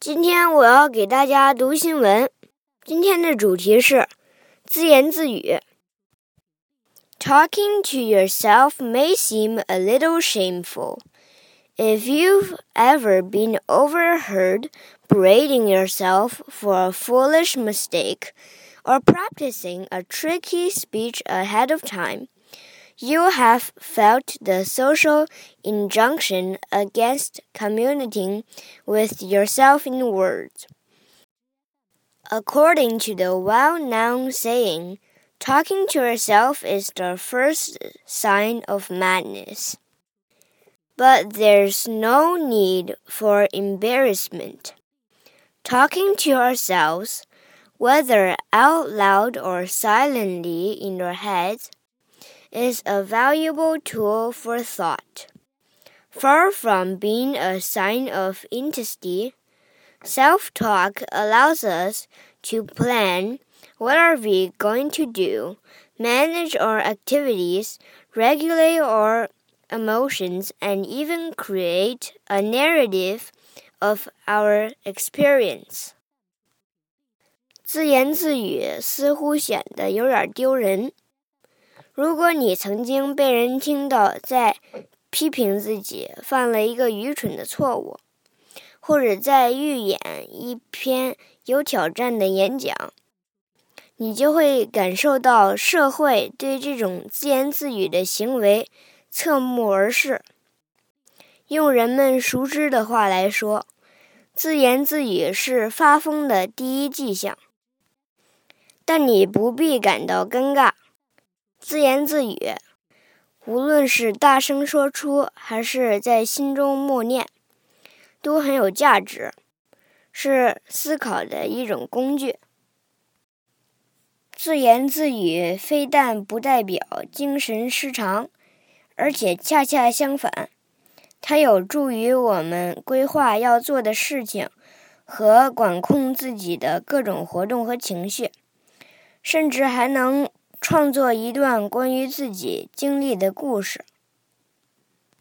今天我要给大家读新闻。今天的主题是自言自语。Talking to yourself may seem a little shameful. If you've ever been overheard berating yourself for a foolish mistake or practicing a tricky speech ahead of time, you have felt the social injunction against communicating with yourself in words. According to the well known saying, talking to yourself is the first sign of madness. But there's no need for embarrassment. Talking to ourselves, whether out loud or silently in your heads, is a valuable tool for thought. Far from being a sign of intensity, self talk allows us to plan what are we going to do, manage our activities, regulate our emotions, and even create a narrative of our experience. 自言自语似乎显得有点丢人。 如果你曾经被人听到在批评自己犯了一个愚蠢的错误，或者在预演一篇有挑战的演讲，你就会感受到社会对这种自言自语的行为侧目而视。用人们熟知的话来说，自言自语是发疯的第一迹象。但你不必感到尴尬。自言自语，无论是大声说出还是在心中默念，都很有价值，是思考的一种工具。自言自语非但不代表精神失常，而且恰恰相反，它有助于我们规划要做的事情和管控自己的各种活动和情绪，甚至还能。创作一段关于自己经历的故事。